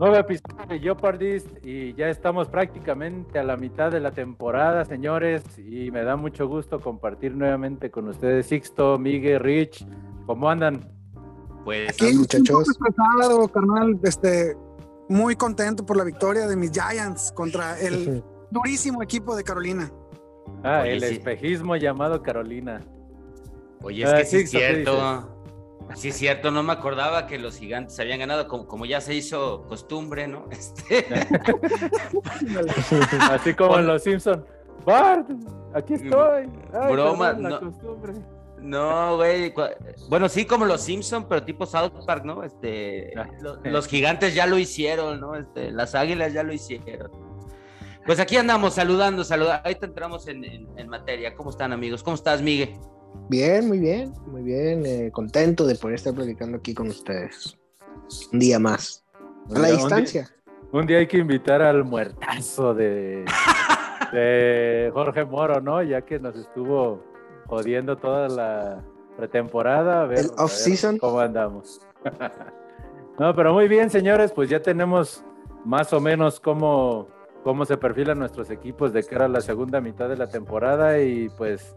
Nuevo episodio de Jeopardist y ya estamos prácticamente a la mitad de la temporada, señores, y me da mucho gusto compartir nuevamente con ustedes Sixto, Miguel, Rich. ¿Cómo andan? Pues aquí, muchachos. Un carnal, este, muy contento por la victoria de mis Giants contra el durísimo equipo de Carolina. Ah, el espejismo llamado Carolina. Oye, es ah, que sí es cierto. Sí, es cierto, no me acordaba que los gigantes habían ganado, como, como ya se hizo costumbre, ¿no? Este... Así como en los Simpsons. Bart, aquí estoy. Broma, no. No, güey. Bueno, sí, como los Simpsons, pero tipo South Park, ¿no? Este, ah. los, gigantes ya lo hicieron, ¿no? Este, las águilas ya lo hicieron. Pues aquí andamos saludando, saludando. Ahí te entramos en, en materia. ¿Cómo están, amigos? ¿Cómo estás, Miguel? Bien, muy bien, muy bien. Eh, contento de poder estar platicando aquí con ustedes. Un día más. A la distancia. Un día, hay que invitar al muertazo de, de Jorge Moro, ¿no? Ya que nos estuvo jodiendo toda la pretemporada. A ver, El off-season. ¿Cómo andamos? no, pero muy bien, señores, pues ya tenemos más o menos cómo, cómo se perfilan nuestros equipos de cara a la segunda mitad de la temporada y pues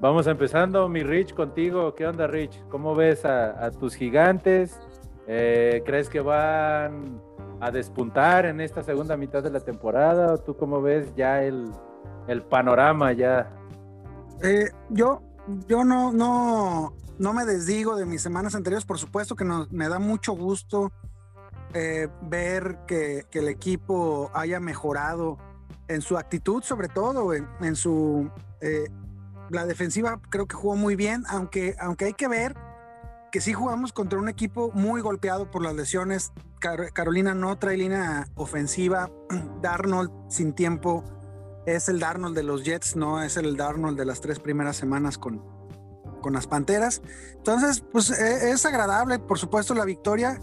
Vamos empezando, mi Rich, contigo. ¿Qué onda, Rich? ¿Cómo ves a, tus gigantes? Eh, ¿Crees que van a despuntar en esta segunda mitad de la temporada? ¿O tú cómo ves ya el, panorama ya? Eh, yo, yo no, no, no me desdigo de mis semanas anteriores. Por supuesto que me da mucho gusto eh, ver que, el equipo haya mejorado en su actitud, sobre todo en, su la defensiva creo que jugó muy bien, aunque, aunque hay que ver que sí jugamos contra un equipo muy golpeado por las lesiones. Carolina no trae línea ofensiva. Darnold sin tiempo es el Darnold de los Jets, no es el Darnold de las tres primeras semanas con, con las Panteras. Entonces, pues e, es agradable, por supuesto, la victoria.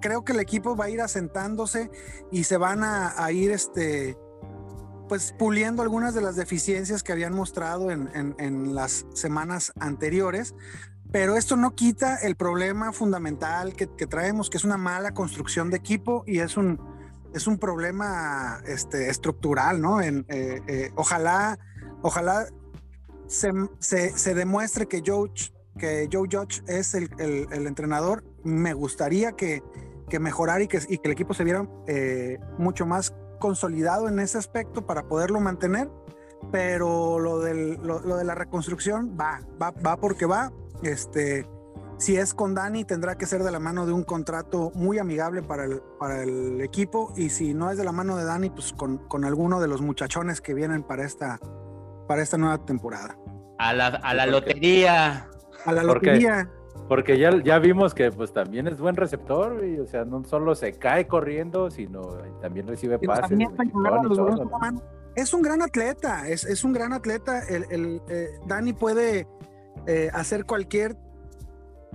Creo que el equipo va a ir asentándose y se van a, a ir este, pues puliendo algunas de las deficiencias que habían mostrado en, las semanas anteriores, pero esto no quita el problema fundamental que, traemos, que es una mala construcción de equipo y es un, es un problema este, estructural, ¿no? Eh, eh, ojalá, ojalá se, demuestre que Joe, que Joe Judge es el, entrenador. Me gustaría que, que mejorara y que, y que el equipo se viera eh, mucho más consolidado en ese aspecto para poderlo mantener, pero lo, del, lo, de la reconstrucción va, va, va porque va. Este, si es con Dani, tendrá que ser de la mano de un contrato muy amigable para el, para el equipo. Y si no es de la mano de Dani, pues con, con alguno de los muchachones que vienen para esta, para esta nueva temporada. A la, a la lotería. A la lotería. Porque ya, ya vimos que pues también es buen receptor, y, o sea, no solo se cae corriendo, sino también recibe pases. es un gran atleta, es, es un gran atleta. El, el eh, Dani puede eh, hacer cualquier,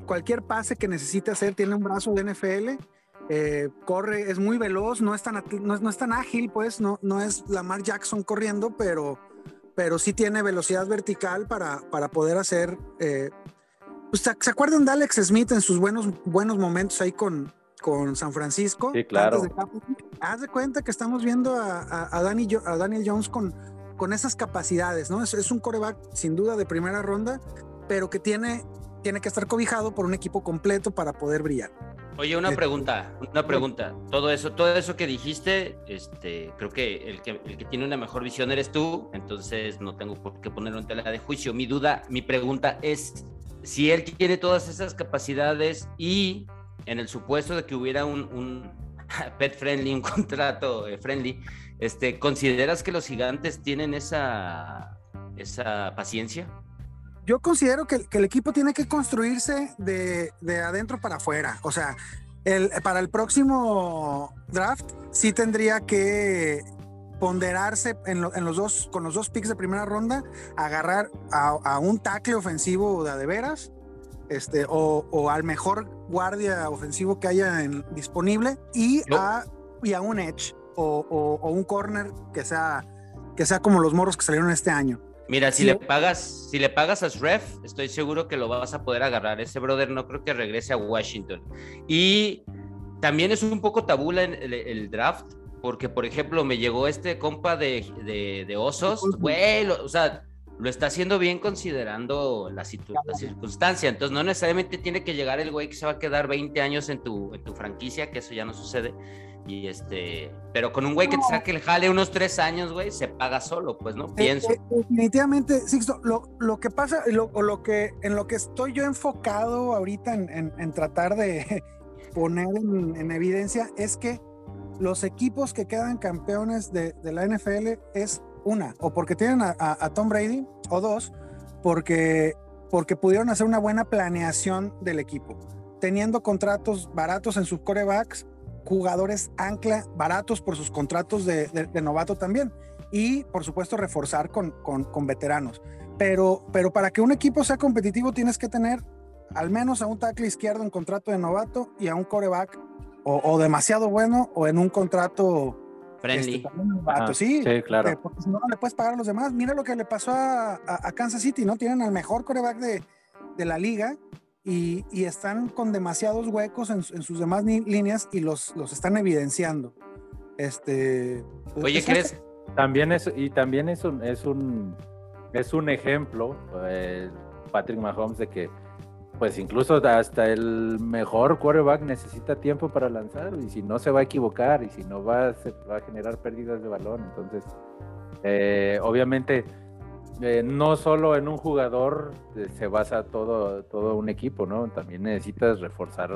cualquier pase que necesite hacer, tiene un brazo de NFL. Eh, corre, es muy veloz, no es tan, no es, no es tan ágil, pues no, no es Lamar Jackson corriendo, pero, pero sí tiene velocidad vertical para, para poder hacer pues, ¿Se acuerdan de Alex Smith en sus buenos, buenos momentos ahí con, con San Francisco? Sí, claro. Haz de cuenta que estamos viendo a, a, Danny, a Daniel Jones con, con esas capacidades, ¿no? Es, es, un coreback sin duda de primera ronda, pero que tiene, tiene que estar cobijado por un equipo completo para poder brillar. Oye, una pregunta, una pregunta. Todo eso, todo eso que dijiste, este, creo que el, que el que tiene una mejor visión eres tú, entonces no tengo por qué ponerlo en tela de juicio. Mi duda, mi pregunta es, si él tiene todas esas capacidades y en el supuesto de que hubiera un, pet friendly, un contrato eh, friendly, este, ¿consideras que los gigantes tienen esa, esa paciencia? Yo considero que, el equipo tiene que construirse de, adentro para afuera. O sea, el, para el próximo draft sí tendría que ponderarse en, los dos, con los dos picks de primera ronda, agarrar a, un tackle ofensivo de, de veras, este, o, al mejor guardia ofensivo que haya disponible y, a, y a un edge o, un corner que sea, que sea como los morros que salieron este año. Mira, si le pagas, si le pagas a Sref, estoy seguro que lo vas a poder agarrar. Ese brother no creo que regrese a Washington. Y también es un poco tabula en el, draft, porque por ejemplo me llegó este compa de, de, Osos, güey, o sea, lo está haciendo bien considerando la, la, circunstancia. Entonces, no necesariamente tiene que llegar el güey que se va a quedar 20 años en tu, en tu franquicia, que eso ya no sucede. Y este, pero con un güey que te saque el jale unos tres años, güey, se paga solo, pues, ¿no? Eh, Pienso. Eh, definitivamente, Sixto, lo, lo que pasa, lo, lo que, en lo que estoy yo enfocado ahorita en, en, tratar de poner en, evidencia es que los equipos que quedan campeones de, la NFL es una, o porque tienen a, Tom Brady, o dos, porque, porque pudieron hacer una buena planeación del equipo, teniendo contratos baratos en sus corebacks, jugadores ancla baratos por sus contratos de, novato también, y por supuesto reforzar con, con, veteranos. Pero, pero para que un equipo sea competitivo tienes que tener al menos a un tackle izquierdo en contrato de novato y a un coreback o, o demasiado bueno o en un contrato Friendly. Este, sí, claro. Eh, porque si no, no le puedes pagar a los demás. Mira lo que le pasó a, Kansas City, ¿no? Tienen al mejor coreback de, de la liga y, y, están con demasiados huecos en, en sus demás líneas y los, los están evidenciando. Este, pues, Oye, ¿crees? También es, y también es un, es un, es un ejemplo, eh, Patrick Mahomes, de que pues incluso hasta el mejor quarterback necesita tiempo para lanzar y si no se va a equivocar y si no va, se va a generar pérdidas de balón. Entonces, eh, obviamente, eh, no solo en un jugador eh, se basa todo, todo un equipo, ¿no? También necesitas reforzar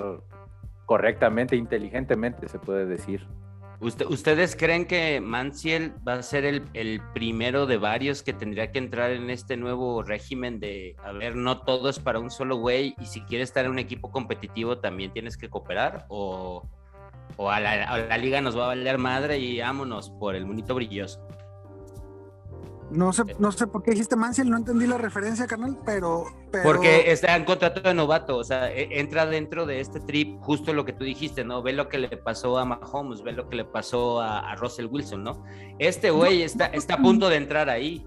correctamente, inteligentemente, se puede decir. ¿Ustedes creen que Manciel va a ser el, primero de varios que tendría que entrar en este nuevo régimen de, a ver, no todo es para un solo güey y si quieres estar en un equipo competitivo también tienes que cooperar? ¿O, a, la, liga nos va a valer madre y vámonos por el monito brilloso? No sé, no sé por qué dijiste Manciel, no entendí la referencia, carnal, pero, Porque está en contrato de novato, o sea, e, entra dentro de este trip justo lo que tú dijiste, ¿no? Ve lo que le pasó a Mahomes, ve lo que le pasó a, Russell Wilson, ¿no? Este güey está, está a punto de entrar ahí.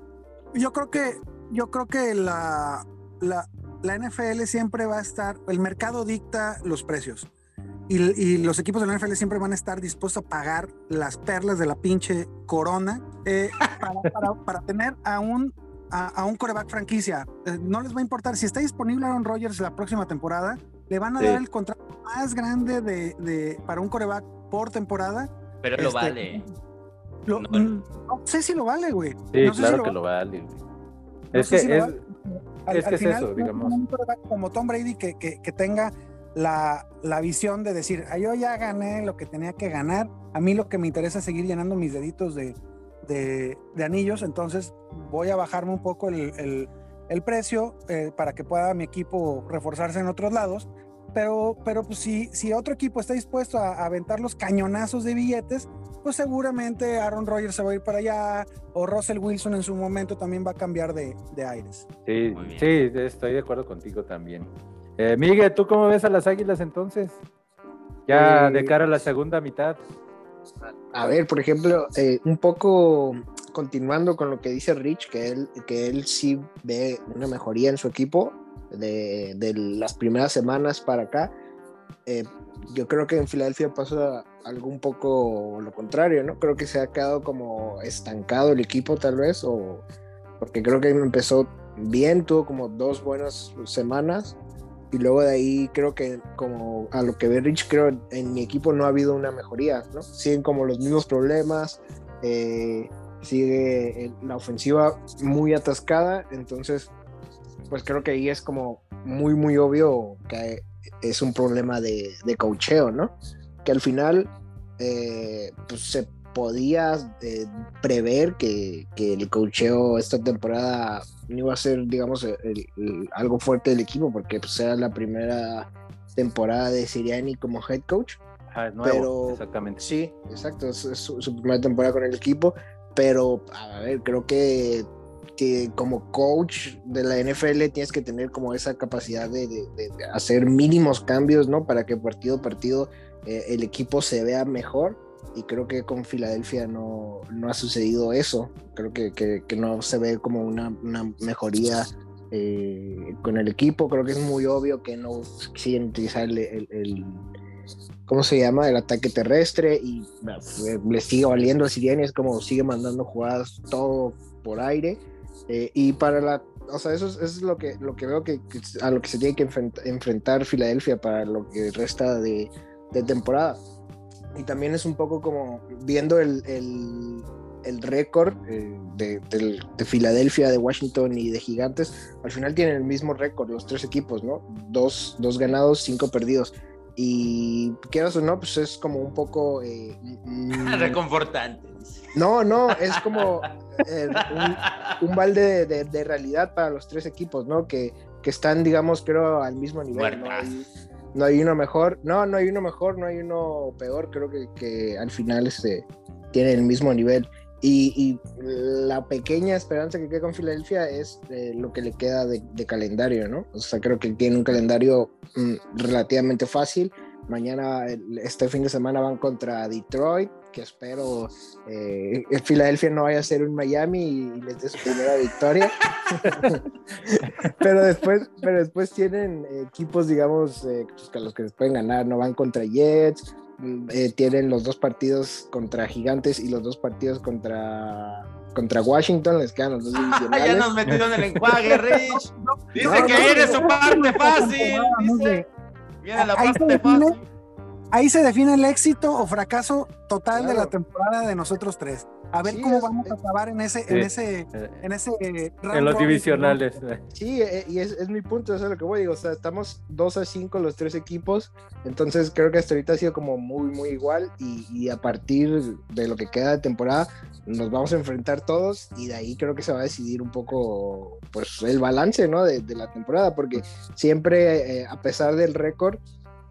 Yo creo que, yo creo que la, la, la NFL siempre va a estar, el mercado dicta los precios. Y, los equipos de la NFL siempre van a estar dispuestos a pagar las perlas de la pinche corona eh, para, tener a un, a, un coreback franquicia. Eh, no les va a importar. Si está disponible Aaron Rodgers la próxima temporada, le van a dar el contrato más grande de, para un coreback por temporada. Pero lo este, vale. Mm, no, sé si lo vale, güey. Sí, claro que lo vale. es que, es, Al, es, eso, digamos. Un como Tom Brady que, que, que tenga la, la, visión de decir, ah, yo ya gané lo que tenía que ganar, a mí lo que me interesa es seguir llenando mis deditos de, de, anillos, entonces voy a bajarme un poco el, el, precio eh, para que pueda mi equipo reforzarse en otros lados, pero, pero pues si, si otro equipo está dispuesto a, aventar los cañonazos de billetes, pues seguramente Aaron Rodgers se va a ir para allá o Russell Wilson en su momento también va a cambiar de, de aires. Sí, sí, estoy de acuerdo contigo también. Eh, Miguel, ¿tú cómo ves a las Águilas entonces? Ya de eh, cara a la segunda mitad. A ver, por ejemplo, eh, un poco continuando con lo que dice Rich, que él, que él sí ve una mejoría en su equipo de, las primeras semanas para acá. yo creo que en Filadelfia pasa algo un poco lo contrario, ¿no? Creo que se ha quedado como estancado el equipo tal vez, o porque creo que empezó bien, tuvo como dos buenas semanas y luego de ahí creo que como a lo que ve Rich, creo en mi equipo no ha habido una mejoría, ¿no? Siguen como los mismos problemas, eh, sigue la ofensiva muy atascada, entonces pues creo que ahí es como muy muy obvio que es un problema de, de cocheo, ¿no? Que al final eh, pues se podía eh, prever que, que, el cocheo esta temporada no iba a ser, digamos, algo fuerte del equipo, porque pues, era la primera temporada de Siriani como head coach. pero exactamente. Sí, exacto, es, su, primera temporada con el equipo, pero a ver, creo que, que, como coach de la NFL tienes que tener como esa capacidad de, hacer mínimos cambios, ¿no? Para que partido a partido eh, el equipo se vea mejor y creo que con Filadelfia no, no ha sucedido eso. Creo que, que, no se ve como una, una mejoría eh, con el equipo. Creo que es muy obvio que no siguen utilizar el, el, ¿cómo se llama? El ataque terrestre y le sigue valiendo a Siriani, es como sigue mandando jugadas todo por aire. Eh, y para la, o sea, eso es, lo, que, lo que veo que, a lo que se tiene que enfrentar Filadelfia para lo que resta de, de temporada. Y también es un poco como viendo el, el, el récord eh, de, de, Filadelfia, de Washington y de Gigantes, al final tienen el mismo récord, los tres equipos, ¿no? Dos, dos ganados, cinco perdidos. Y quieras o no, pues es como un poco... Eh, Reconfortante. No, no, es como eh, un, balde de, realidad para los tres equipos, ¿no? Que, que están, digamos, creo, al mismo nivel. ¿no? Hay, no hay, uno mejor, no, no hay uno mejor, no hay uno peor, creo que, que al final este, tienen el mismo nivel. Y, la pequeña esperanza que queda con Filadelfia es eh, lo que le queda de, calendario, ¿no? O sea, creo que tiene un calendario mm, relativamente fácil. Mañana, este fin de semana van contra Detroit, que espero eh, Filadelfia no vaya a ser un Miami y, les dé su primera victoria. pero, después, pero después tienen equipos, digamos, eh, pues, los que les pueden ganar, no van contra Jets, eh, tienen los dos partidos contra Gigantes y los dos partidos contra contra Washington, les quedan los dos divisionales. ya nos metieron en el enjuague, Rich. Dice que viene su parte fácil. Dice, viene la parte fácil. Ahí se define el éxito o fracaso total de la temporada de nosotros tres a ver cómo vamos a acabar en ese, en ese, en ese en los divisionales. Sí, eh, y es, es, mi punto, eso es lo que voy, digo, o sea, estamos 2 a 5 los tres equipos, entonces creo que hasta ahorita ha sido como muy, muy igual, y, y, a partir de lo que queda de temporada, nos vamos a enfrentar todos, y de ahí creo que se va a decidir un poco, pues, el balance, ¿no? De, de la temporada, porque siempre, eh, a pesar del récord,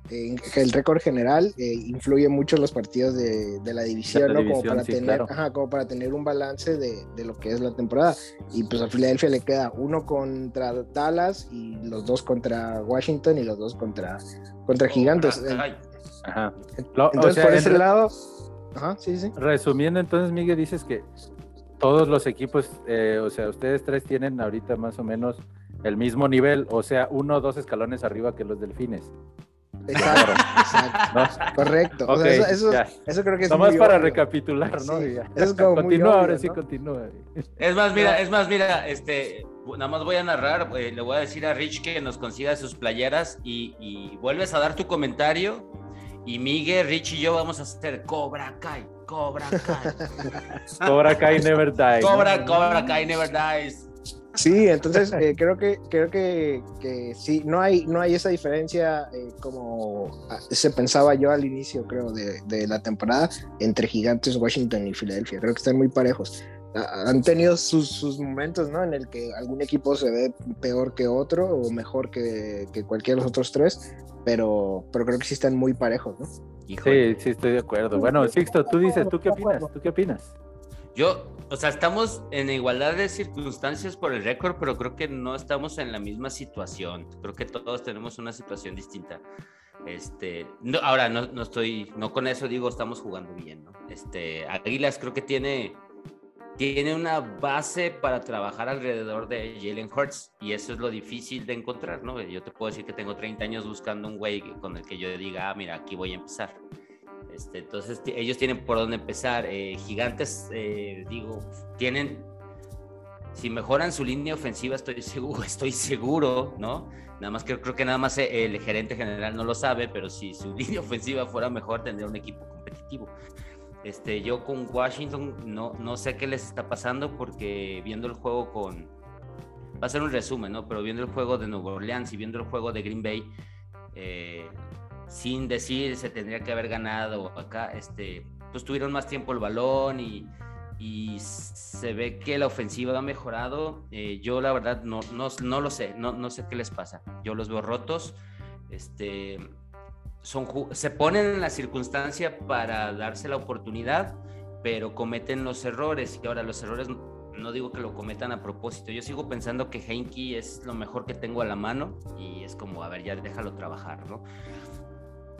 el récord general eh, influye mucho en los partidos de, la división, ¿no? como, para tener, como para tener un balance de, lo que es la temporada. Y pues a Filadelfia le queda uno contra Dallas y los dos contra Washington y los dos contra, contra Gigantes. entonces, por ese lado. Resumiendo, entonces, Miguel, dices que todos los equipos, eh, o sea, ustedes tres tienen ahorita más o menos el mismo nivel, o sea, uno o dos escalones arriba que los delfines. Exacto, exacto. Correcto. eso, eso, creo que es Nomás para recapitular, ¿no? es como continúa, ahora sí, continúa. Es más, mira, es más, mira, este, nada más voy a narrar, eh, le voy a decir a Rich que nos consiga sus playeras y, y, vuelves a dar tu comentario y Miguel, Rich y yo vamos a hacer Cobra Kai, Cobra Kai. Cobra Kai never dies. Cobra, Cobra Kai never dies. Sí, entonces eh, creo que creo que, que, sí, no hay, no hay esa diferencia eh, como se pensaba yo al inicio, creo, de, de, la temporada entre Gigantes, Washington y Filadelfia. Creo que están muy parejos. Han tenido sus, sus, momentos, ¿no? En el que algún equipo se ve peor que otro o mejor que, que cualquiera de los otros tres, pero, pero creo que sí están muy parejos, ¿no? Sí, sí, estoy de acuerdo. Bueno, Sixto, tú dices, ¿tú qué opinas? ¿Tú qué opinas? Yo, o sea, estamos en igualdad de circunstancias por el récord, pero creo que no estamos en la misma situación. Creo que todos tenemos una situación distinta. Este, no, ahora no, no estoy, no con eso digo estamos jugando bien, ¿no? Este, Águilas creo que tiene, tiene una base para trabajar alrededor de Jalen Hurts y eso es lo difícil de encontrar, ¿no? Yo te puedo decir que tengo 30 años buscando un güey con el que yo diga, ah, mira, aquí voy a empezar este, entonces ellos tienen por dónde empezar. Eh, gigantes, eh, digo, tienen, si mejoran su línea ofensiva, estoy seguro, estoy seguro, ¿no? Nada más que creo que nada más eh, el gerente general no lo sabe, pero si su línea ofensiva fuera mejor, tendría un equipo competitivo. Este, yo con Washington no, no sé qué les está pasando porque viendo el juego con... Va a ser un resumen, ¿no? Pero viendo el juego de Nueva Orleans y viendo el juego de Green Bay, eh, sin decir se tendría que haber ganado acá, este, pues tuvieron más tiempo el balón y, y se ve que la ofensiva ha mejorado. Eh, yo la verdad no, no, no lo sé, no, no, sé qué les pasa. Yo los veo rotos. Este, son, se ponen en la circunstancia para darse la oportunidad, pero cometen los errores. Y ahora los errores no digo que lo cometan a propósito. Yo sigo pensando que Heinke es lo mejor que tengo a la mano y es como, a ver, ya déjalo trabajar, ¿no?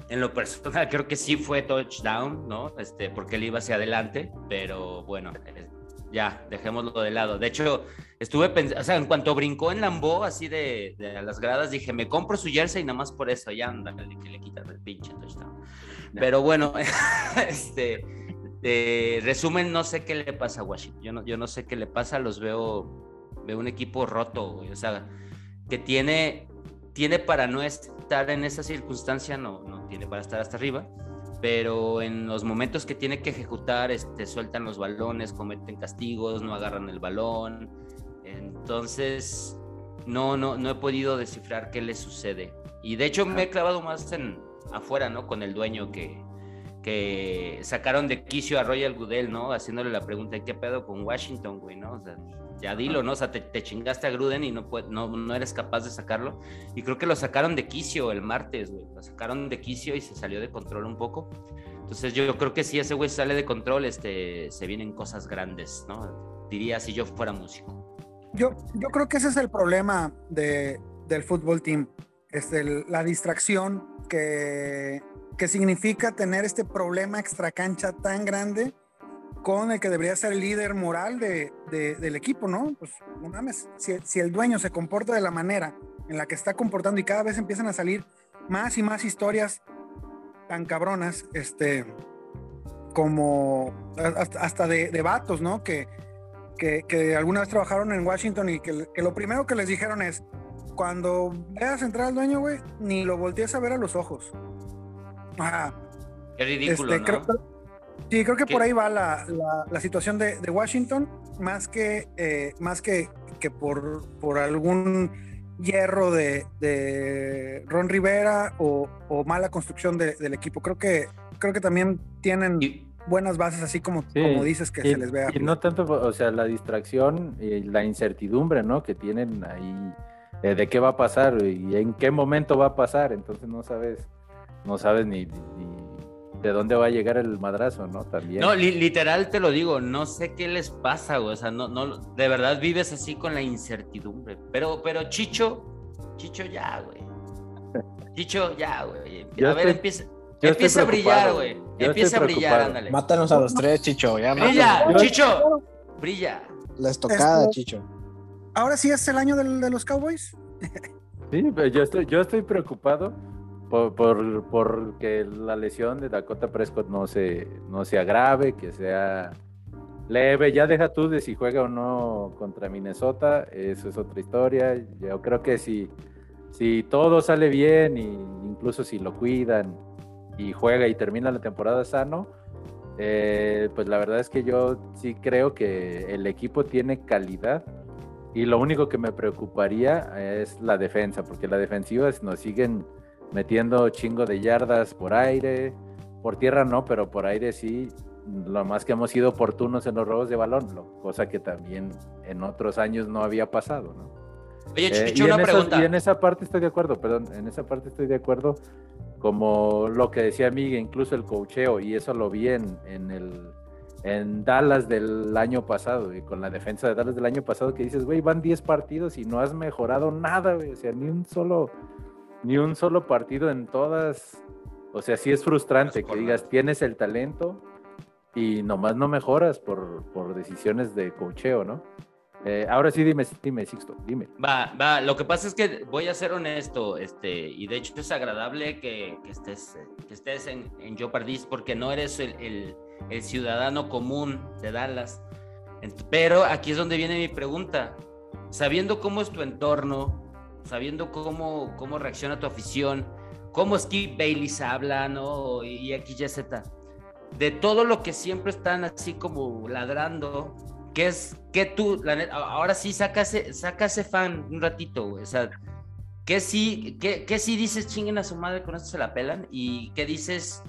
En lo personal creo que sí fue touchdown, ¿no? Este, porque él iba hacia adelante, pero bueno, eh, ya, dejémoslo de lado. De hecho, estuve pensando, o sea, en cuanto brincó en Lambo, así de, de las gradas, dije, me compro su jersey y nada más por eso, ya anda, que le quitan el pinche touchdown. Pero bueno, este, resumen, no sé qué le pasa a Washington. Yo no, yo no sé qué le pasa, los veo, veo un equipo roto, O sea, que tiene, tiene para no estar en esa circunstancia, no, no tiene para estar hasta arriba pero en los momentos que tiene que ejecutar, este, sueltan los balones, cometen castigos, no agarran el balón. Entonces, no, no, no he podido descifrar qué le sucede. Y de hecho me he clavado más en afuera, ¿no? Con el dueño que, que sacaron de quicio a Royal Goodell, ¿no? Haciéndole la pregunta, ¿qué pedo con Washington, güey, no? O sea, ya dilo, ¿no? O sea, te, chingaste a Gruden y no, no, no, eres capaz de sacarlo. Y creo que lo sacaron de quicio el martes, güey. Lo sacaron de quicio y se salió de control un poco. Entonces yo, creo que si ese güey sale de control, este, se vienen cosas grandes, ¿no? Diría si yo fuera músico. Yo, yo creo que ese es el problema de, del fútbol team. Es la distracción que, que significa tener este problema extracancha tan grande con el que debería ser el líder moral de, del equipo, ¿no? Pues no mames, si, el dueño se comporta de la manera en la que está comportando y cada vez empiezan a salir más y más historias tan cabronas, este, como hasta, de, de, vatos, ¿no? Que, que, alguna vez trabajaron en Washington y que, lo primero que les dijeron es, cuando veas entrar al dueño, güey, ni lo voltees a ver a los ojos. Ajá. Qué ridículo, este, ¿no? Sí, creo que por ahí va la, la, situación de, de, Washington, más que, eh, más que, que por, por algún hierro de, de Ron Rivera o, o mala construcción del equipo. Creo que, creo que también tienen buenas bases, así como, como dices que se les vea. Y no tanto, o sea, la distracción y la incertidumbre, ¿no? Que tienen ahí eh, de qué va a pasar y en qué momento va a pasar. Entonces no sabes, no sabes ni de dónde va a llegar el madrazo, ¿no? También. No, literal te lo digo, no sé qué les pasa, güey. O sea, no, no, de verdad vives así con la incertidumbre. Pero, pero Chicho, Chicho ya, güey. Chicho ya, güey. A ver, empieza. Empieza a brillar, güey. Empieza a brillar, ándale. Mátanos a los tres, Chicho. Ya brilla, Chicho. Brilla. La estocada, Chicho. Ahora sí es el año de los Cowboys. Sí, pero yo estoy, yo estoy preocupado por, por, que la lesión de Dakota Prescott no se, no se agrave, que sea leve. Ya deja tú de si juega o no contra Minnesota, eso es otra historia. Yo creo que si, si todo sale bien, y incluso si lo cuidan y juega y termina la temporada sano, eh, pues la verdad es que yo sí creo que el equipo tiene calidad. Y lo único que me preocuparía es la defensa, porque la defensiva nos siguen metiendo chingo de yardas por aire, por tierra no, pero por aire sí, lo más que hemos sido oportunos en los robos de balón, cosa que también en otros años no había pasado, ¿no? Oye, eh, una pregunta. y en esa parte estoy de acuerdo, perdón, en esa parte estoy de acuerdo, como lo que decía Miguel, incluso el cocheo, y eso lo vi en, en el en Dallas del año pasado y con la defensa de Dallas del año pasado que dices, güey, van 10 partidos y no has mejorado nada, güey, o sea, ni un solo ni un solo partido en todas. O sea, sí es frustrante que digas, tienes el talento y nomás no mejoras por, por decisiones de cocheo, ¿no? Eh, ahora sí, dime, dime, Sixto, dime. Va, va, lo que pasa es que voy a ser honesto, este, y de hecho es agradable que, que estés, que estés en, en Jeopardis porque no eres el, el, el, ciudadano común de Dallas. Pero aquí es donde viene mi pregunta. Sabiendo cómo es tu entorno, sabiendo cómo, cómo reacciona tu afición, cómo Skip Bayless habla, ¿no? Y aquí Z. De todo lo que siempre están así como ladrando, que es que tú, la ahora sí saca ese, saca ese fan un ratito, güey. O sea, que sí, que, que sí dices chinguen a su madre, con esto se la pelan, y que dices,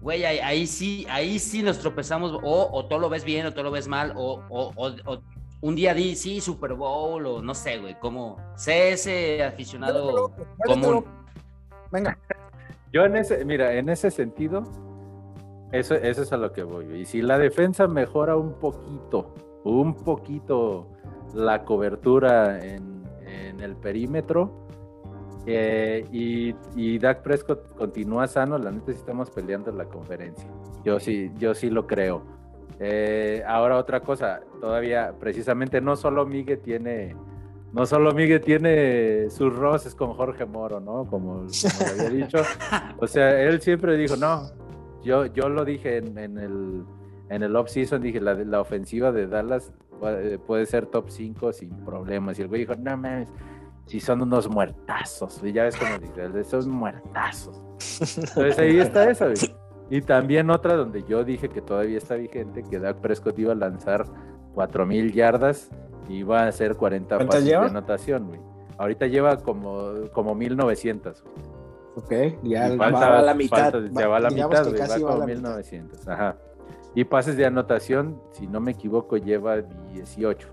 güey, ahí, sí, ahí sí nos tropezamos, o, o todo lo ves bien, o todo lo ves mal, o, o, o un día di, sí, Super Bowl o no sé, güey, como sé ese aficionado común. Venga. Yo en ese, mira, en ese sentido, eso, eso es a lo que voy. Y si la defensa mejora un poquito, un poquito la cobertura en, el perímetro, eh, y, y Dak Prescott continúa sano, la neta sí estamos peleando en la conferencia. Yo sí, yo sí lo creo. Eh, ahora otra cosa, todavía precisamente no solo Miguel tiene, no solo Miguel tiene sus roces con Jorge Moro, ¿no? Como, como había dicho. O sea, él siempre dijo, no, yo, yo lo dije en, en el, en el off-season, dije, la, la ofensiva de Dallas puede, puede ser top 5 sin problemas. Y el güey dijo, no mames, si son unos muertazos. Y ya ves como dice, son muertazos. Entonces ahí está eso, güey. Y también otra donde yo dije que todavía está vigente, que Dak Prescott iba a lanzar 4000 yardas y iba a hacer 40 ¿Cuántas pases lleva? de anotación, güey. Ahorita lleva como, como 1900. güey. Ok, ya Y va falta- a la mitad. falta- ya va a la mitad, güey, va va como la mitad. 1900. Ajá. Y pases de anotación, si no me equivoco, lleva 18.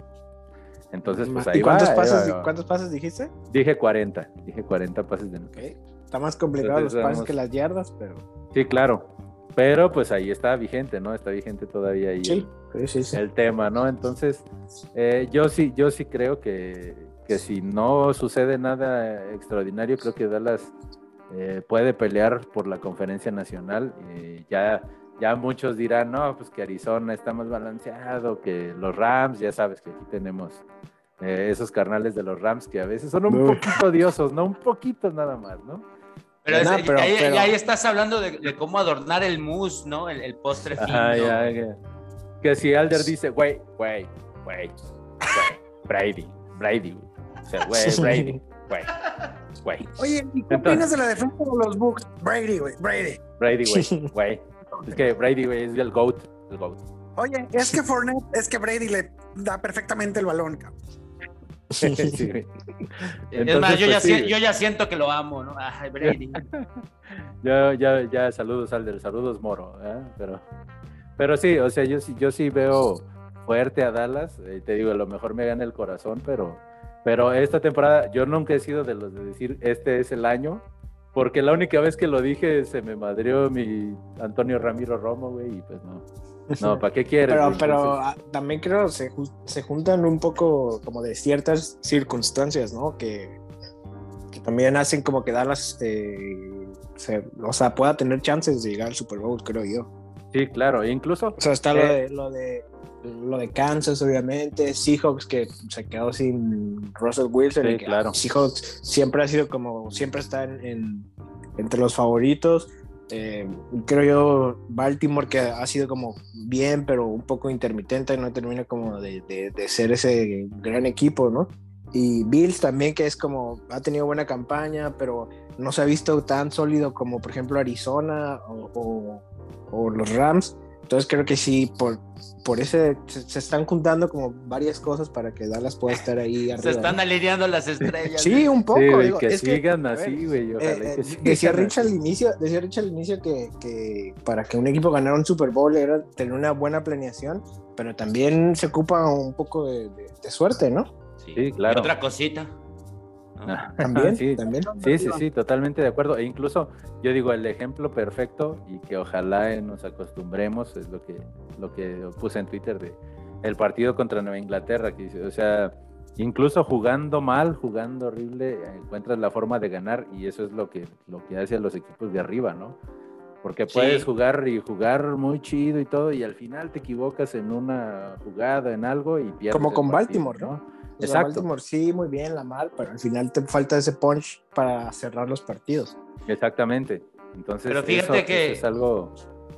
Entonces, pues ahí ¿Y cuántos, va, pases, va, ahí va. cuántos pases dijiste? Dije 40, dije 40 pases de anotación. Está más complicado Entonces, los pases vamos- que las yardas, pero. Sí, claro. Pero pues ahí está vigente, ¿no? Está vigente todavía ahí Sí, sí, sí. sí. el tema, ¿no? Entonces, eh, yo sí, yo sí creo que, que si no sucede nada extraordinario, creo que Dallas eh, puede pelear por la conferencia nacional. Eh, ya, ya muchos dirán, no, pues que Arizona está más balanceado, que los Rams, ya sabes que aquí tenemos eh, esos carnales de los Rams que a veces son un poquito odiosos, ¿no? Un poquito nada más, ¿no? Pero, es- No, pero- ahí, pero- y ahí estás hablando de, de cómo adornar el mousse, ¿no? El, el postre fino. Ajá, ya, que, que si Alder dice, güey, güey, güey, Brady, Brady. O sea, güey, Brady, güey, güey, Oye, ¿y qué Entonces- opinas de la defensa de los Bucks? Brady, güey, Brady. Brady, güey, güey. Es que Brady, güey, es el GOAT, el GOAT. Oye, es que Fournette, es que Brady le da perfectamente el balón, cabrón. Sí, güey. es más, yo, pues, ya, sí, si- yo ya siento que lo amo, ¿no? Ay, Brady. Ya, ya, ya, saludos, Alder, saludos, Moro. ¿eh? Pero, pero sí, o sea, yo sí, yo sí veo fuerte a Dallas. eh, te digo, a lo mejor me gana el corazón, pero, pero esta temporada yo nunca he sido de los de decir este es el año, porque la única vez que lo dije se me madrió mi Antonio Ramiro Romo, güey, y pues no. No, ¿para qué quieres? Pero, pero ah, también creo se, se juntan un poco como de ciertas circunstancias, ¿no? Que, que también hacen como que Dallas, eh, se- o sea, pueda tener chances de llegar al Super Bowl, creo yo. sí, claro, e incluso O sea, está lo, Eh. de, lo de lo de Kansas, obviamente, Seahawks que se quedó sin Russell Wilson. Sí, y que, claro. ah, Seahawks siempre ha sido como, siempre está en, en- entre los favoritos. Eh, creo yo, Baltimore que ha sido como bien, pero un poco intermitente, no termina como de, de- de ser ese gran equipo, ¿no? Y Bills también, que es como, ha tenido buena campaña, pero no se ha visto tan sólido como, por ejemplo, Arizona o, o- o los Rams. Entonces creo que sí, por, por ese, se, se están juntando como varias cosas para que Dallas pueda estar ahí arriba. Se están ¿no? alineando las estrellas. Sí, un poco. sí, güey, digo, que es que, sigan ver, así, güey, eh, que eh, decía. Rich al inicio, decía Rich al inicio que, que para que un equipo ganara un Super Bowl era tener una buena planeación, pero también se ocupa un poco de, de- de suerte, ¿no? Sí, Sí, claro. Y otra cosita. Ah, También, sí, también. Sí, sí, sí, totalmente de acuerdo. E incluso yo digo el ejemplo perfecto y que ojalá nos acostumbremos, es lo que, lo que puse en Twitter de el partido contra Nueva Inglaterra, que dice, o sea, incluso jugando mal, jugando horrible, encuentras la forma de ganar y eso es lo que, lo que hace a los equipos de arriba, ¿no? Porque Sí. puedes jugar y jugar muy chido y todo, y al final te equivocas en una jugada, en algo y pierdes. Como con partido, Baltimore, ¿no? O sea, Exacto. Baltimore sí, muy bien, la mal, pero al final te falta ese punch para cerrar los partidos. Exactamente. Entonces, Pero fíjate eso- que- eso es algo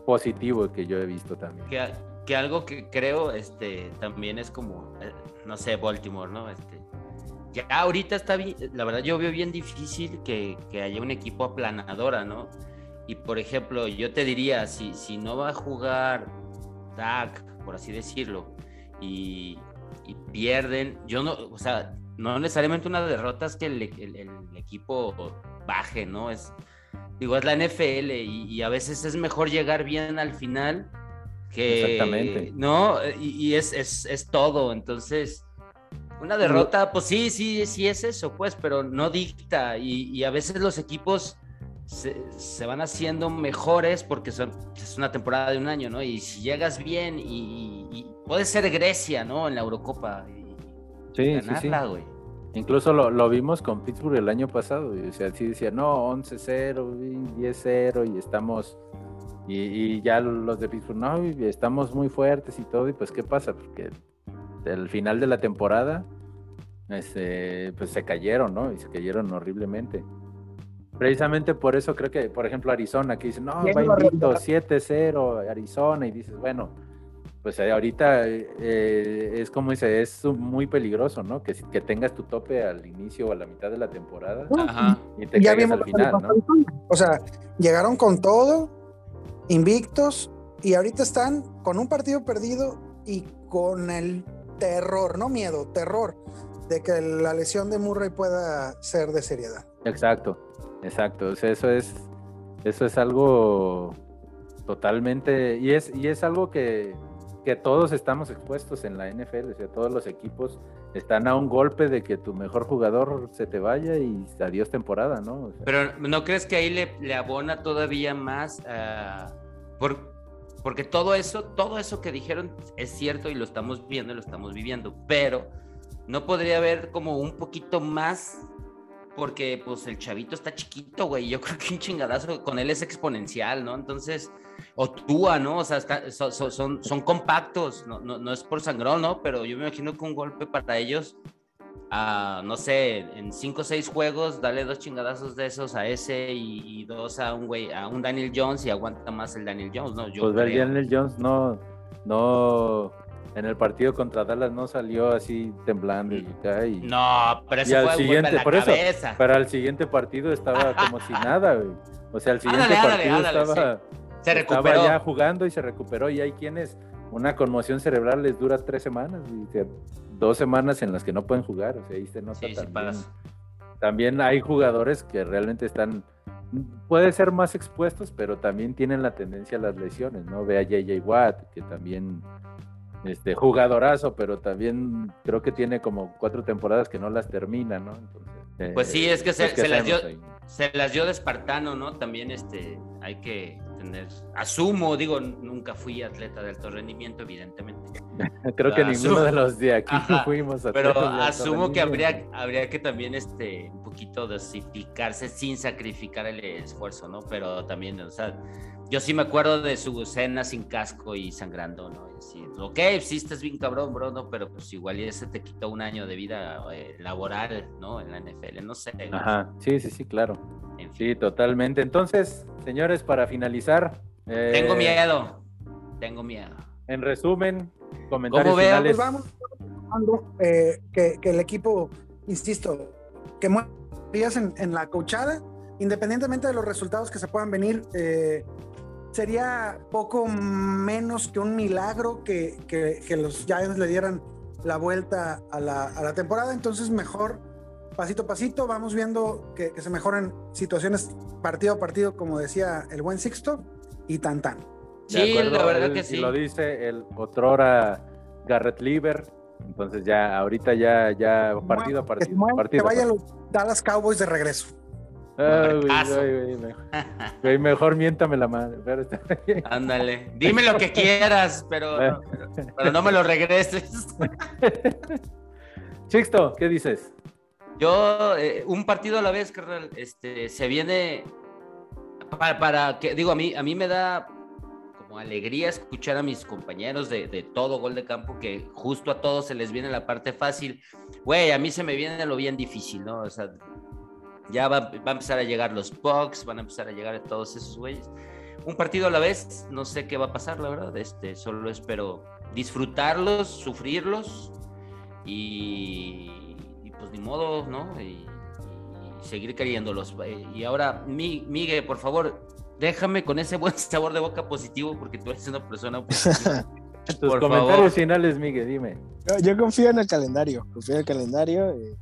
positivo que yo he visto también. Que, que algo que creo este, también es como, eh, no sé, Baltimore, ¿no? Este, ya ahorita está bien, la verdad yo veo bien difícil que, que haya un equipo aplanadora, ¿no? Y por ejemplo, yo te diría, si, si no va a jugar Dak, por así decirlo, y, y pierden, yo no, o sea, no necesariamente una derrota es que el, el- el equipo baje, ¿no? Es, digo, es la NFL y, y a veces es mejor llegar bien al final que... Exactamente. No, y, y es, es, es todo, entonces... Una derrota, pues sí, sí, sí es eso, pues, pero no dicta. Y, y a veces los equipos se, se van haciendo mejores porque son, es una temporada de un año, ¿no? Y si llegas bien y, y puede ser Grecia, ¿no? En la Eurocopa. Y Sí, sí, sí. ganarla, güey. Incluso lo, lo vimos con Pittsburgh el año pasado. y, o sea, sí decía, no, 11-0, y 10-0 y estamos Y, ya los de Pittsburgh, no, estamos muy fuertes y todo, y pues ¿qué pasa? Porque el final de la temporada, este, pues se cayeron, ¿no? Y se cayeron horriblemente. Precisamente por eso creo que, por ejemplo, Arizona, que dice, no, va invicto 7-0 Arizona, y dices, bueno, pues eh, ahorita eh, es como dice, es muy peligroso, ¿no? Que, que tengas tu tope al inicio o a la mitad de la temporada y te caigas al final, ¿no? O sea, llegaron con todo, invictos, y ahorita están con un partido perdido y con el terror, no miedo, terror de que la lesión de Murray pueda ser de seriedad. Exacto, exacto. O sea, eso es, eso es algo totalmente, y es, y es algo que que todos estamos expuestos en la NFL, o sea, todos los equipos están a un golpe de que tu mejor jugador se te vaya y adiós temporada, ¿no? Pero ¿no crees que ahí le, abona todavía más? por, porque todo eso, todo eso que dijeron es cierto y lo estamos viendo y lo estamos viviendo, pero no podría haber como un poquito más porque pues el chavito está chiquito, güey. Yo creo que un chingadazo con él es exponencial, ¿no? Entonces, o Túa, ¿no? O sea, son, son, compactos, no, no, no, es por sangrón, ¿no? Pero yo me imagino que un golpe para ellos, no sé, en cinco o seis juegos, dale dos chingadazos de esos a ese y, dos a un güey, a un Daniel Jones y aguanta más el Daniel Jones, ¿no? Yo pues Daniel Jones no, no en el partido contra Dallas no salió así temblando y, y No, pero eso fue siguiente, la por cabeza. Eso, para el siguiente partido estaba como si nada, güey. O sea, el siguiente partido estaba, se recuperó. ya jugando y se recuperó. Y hay quienes una conmoción cerebral les dura tres semanas, y, dos semanas en las que no pueden jugar. O sea, ahí se nota también. también hay jugadores que realmente están puede ser más expuestos, pero también tienen la tendencia a las lesiones, ¿no? Ve a JJ Watt, que también este, jugadorazo, pero también creo que tiene como cuatro temporadas que no las termina, ¿no? pues sí, es que, se, pues, las dio, se, las dio, de espartano, ¿no? También este, hay que tener, asumo, digo, nunca fui atleta de alto rendimiento, evidentemente. creo que ninguno de los de aquí fuimos Pero asumo que habría, habría que también este, un poquito dosificarse sin sacrificar el esfuerzo, ¿no? Pero también, o sea, yo sí me acuerdo de su escena sin casco y sangrando, ¿no? Y ok, sí estás bien cabrón, bro, ¿no? Pero pues igual ese te quitó un año de vida eh, laboral, ¿no? En la NFL, no sé. Ajá, sí, sí, sí, claro. Sí, totalmente. Entonces, señores, para finalizar. Eh, tengo miedo, tengo miedo. En resumen, comentarios finales. Pues vamos eh, que, que, el equipo, insisto, que muevas en, en la cochada, independientemente de los resultados que se puedan venir, eh, sería poco menos que un milagro que, que, los Giants le dieran la vuelta a la, a la, temporada. Entonces, mejor pasito a pasito, vamos viendo que, se mejoran situaciones partido a partido, como decía el buen Sixto, y tan tan. Sí, la verdad que sí. Lo dice el otrora Garrett Lieber. Entonces ya, ahorita ya, ya partido a partido. Que, que vayan los Dallas Cowboys de regreso. Ay, mejor miéntame la madre. Ándale, dime lo que quieras, pero, pero, no me lo regreses. Chixto, ¿qué dices? Yo, eh, un partido a la vez, carnal, este, se viene para, para, que, digo, a mí, a mí me da como alegría escuchar a mis compañeros de, de, todo gol de campo que justo a todos se les viene la parte fácil. Güey, a mí se me viene lo bien difícil, ¿no? O sea, ya va, a empezar a llegar los Bucks, van a empezar a llegar todos esos güeyes. Un partido a la vez, no sé qué va a pasar, la verdad. Este, solo espero disfrutarlos, sufrirlos y, pues ni modo, ¿no? Y, seguir queriéndolos. Y ahora, Miguel, por favor, déjame con ese buen sabor de boca positivo porque tú eres una persona positiva. Tus comentarios finales, Miguel, dime. Yo, confío en el calendario, confío en el calendario. Y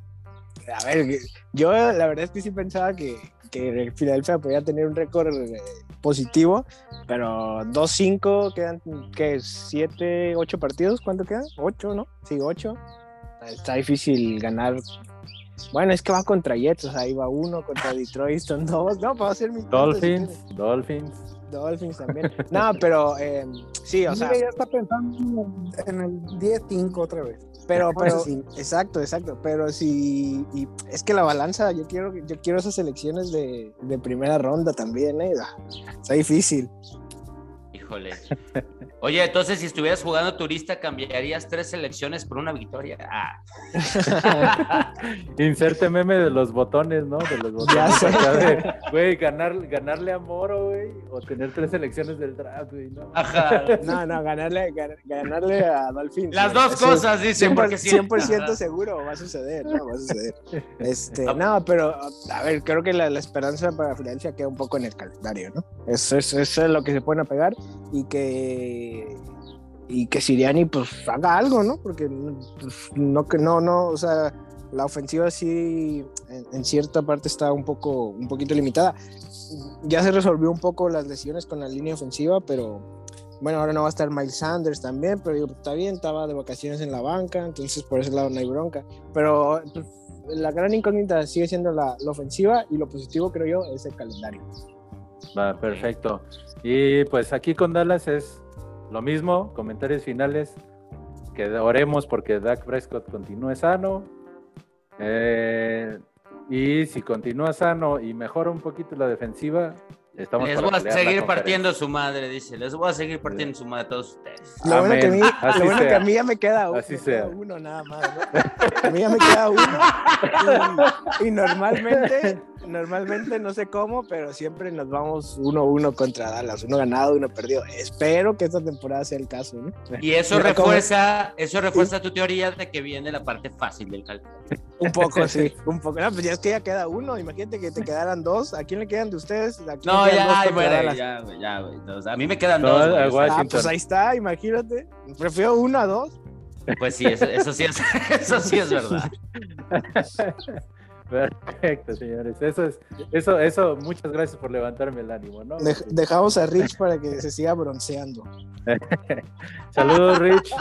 a ver, yo la verdad es que sí pensaba que, que Filadelfia podía tener un récord eh, positivo, pero 2-5, quedan, ¿qué? ¿7, 8 partidos? ¿Cuánto quedan? 8, ¿no? Sí, 8. Está difícil ganar. Bueno, es que va contra Jets, o sea, iba uno contra Detroit, son dos. No, puedo hacer mis Dolphins, Dolphins. Dolphins también. No, pero eh, sí, o sea. ya está pensando en el 10-5 otra vez. Pero, pero, exacto, exacto. Pero si, es que la balanza, yo quiero, yo quiero esas elecciones de, de primera ronda también, ¿eh? Está difícil. Híjole. Oye, entonces si estuvieras jugando turista, ¿cambiarías tres selecciones por una victoria? Ah. Inserte meme de los botones, ¿no? De los botones. Ya sé. acá de, Güey, ganar, ganarle a Moro, güey. O tener tres selecciones del draft, güey. ¿no? Ajá. No, no, ganarle, gan- ganarle a Dolphins. Las dos Eso cosas, dicen, 100%, porque sí. 100% Ajá. seguro va a suceder, ¿no? Va a suceder. Este, no, pero a ver, creo que la, la esperanza para Filadelfia queda un poco en el calendario, ¿no? Eso es, eso es lo que se pueden apegar y que y que Siriani pues haga algo, ¿no? Porque pues, no que no no, o sea, la ofensiva sí en, en cierta parte está un poco un poquito limitada. Ya se resolvió un poco las lesiones con la línea ofensiva, pero bueno, ahora no va a estar Miles Sanders también, pero digo, está bien, estaba de vacaciones en la banca, entonces por ese lado no hay bronca. Pero pues, la gran incógnita sigue siendo la, la ofensiva y lo positivo, creo yo, es el calendario. Va, perfecto. Y pues aquí con Dallas es lo mismo, comentarios finales. Que oremos porque Dak Prescott continúe sano. Eh, y si continúa sano y mejora un poquito la defensiva, estamos Les voy a seguir partiendo su madre, dice. Les voy a seguir partiendo su madre a todos ustedes. Lo bueno, que a mí, Amén. Así lo bueno que sea. a mí ya me queda, uno, Así sea. uno nada más, ¿no? A mí ya me queda uno. Y, y normalmente, normalmente no sé cómo, pero siempre nos vamos uno a uno contra Dallas, uno ganado, uno perdido. Espero que esta temporada sea el caso, ¿no? Y eso Mira cómo- refuerza, eso refuerza tu teoría de que viene la parte fácil del cálculo. Un poco, sí, un poco. No, pues ya es que ya queda uno. Imagínate que te quedaran dos. ¿A quién le quedan de ustedes? ¿A quién No, ya, ya, güey, ya, güey. A mí me quedan No, dos, güey. Ah, pues ahí está, imagínate. Prefiero uno a dos. Pues sí, eso, eso sí es, eso sí es verdad. Perfecto, señores. Eso es, eso, eso, muchas gracias por levantarme el ánimo, ¿no? Dej- dejamos a Rich para que se siga bronceando. Saludos, Rich.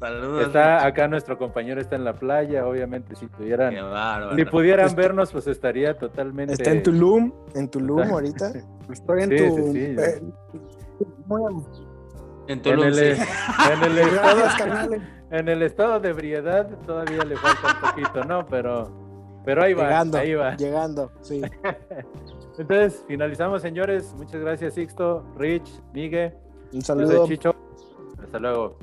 Saludos. Está acá nuestro compañero está en la playa, obviamente si tuvieran, si pudieran vernos, pues estaría totalmente. Está en Tulum, en Tulum Está- ahorita. Estoy en Sí, tu. sí, muy En En Tulum, el, sí. en el estado, en el estado de ebriedad todavía le falta un poquito, ¿no? Pero, pero ahí va, llegando, ahí va. llegando, sí. Entonces, finalizamos, señores. Muchas gracias, Sixto, Rich, Miguel. Un saludo. Chicho. Hasta luego.